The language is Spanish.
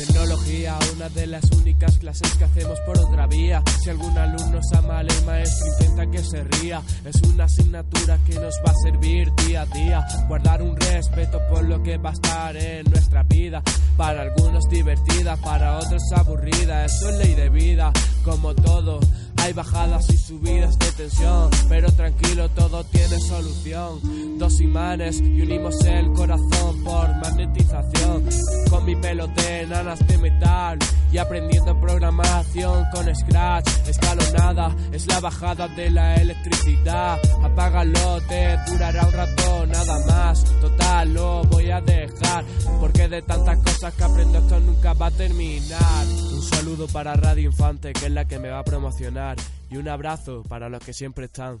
Tecnología, una de las únicas clases que hacemos por otra vía. Si algún alumno está mal, el maestro intenta que se ría. Es una asignatura que nos va a servir día a día. Guardar un respeto por lo que va a estar en nuestra vida. Para algunos divertida, para otros aburrida. Eso es ley de vida, como todo. Hay bajadas y subidas de tensión, pero tranquilo, todo tiene solución. Dos imanes y unimos el corazón por magnetización. Con mi pelo de nanas de metal y aprendiendo programación con Scratch. Escalonada es la bajada de la electricidad. Apágalo, te durará un rato, nada más. Porque de tantas cosas que aprendo esto nunca va a terminar. Un saludo para Radio Infante, que es la que me va a promocionar. Y un abrazo para los que siempre están.